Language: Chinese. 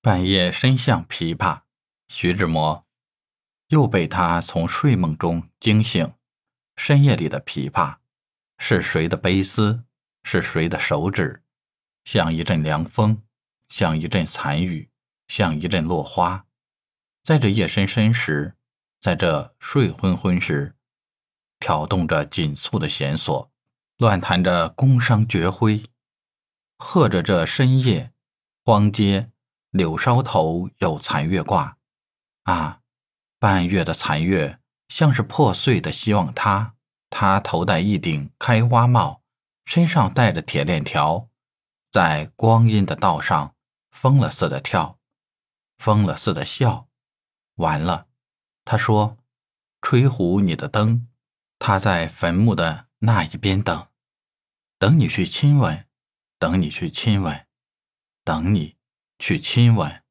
半夜深巷琵琶，徐志摩又被他从睡梦中惊醒。深夜里的琵琶，是谁的悲思？是谁的手指？像一阵凉风，像一阵残雨，像一阵落花，在这夜深深时，在这睡昏昏时，挑动着紧促的弦索，乱弹着宫商角徽，和着这深夜荒街。柳梢头有残月挂，啊，半月的残月像是破碎的希望。他，他头戴一顶开花帽，身上带着铁链条，在光阴的道上疯了似的跳，疯了似的笑。完了，他说：“吹胡你的灯，他在坟墓的那一边等，等你去亲吻，等你去亲吻，等你。”去亲吻。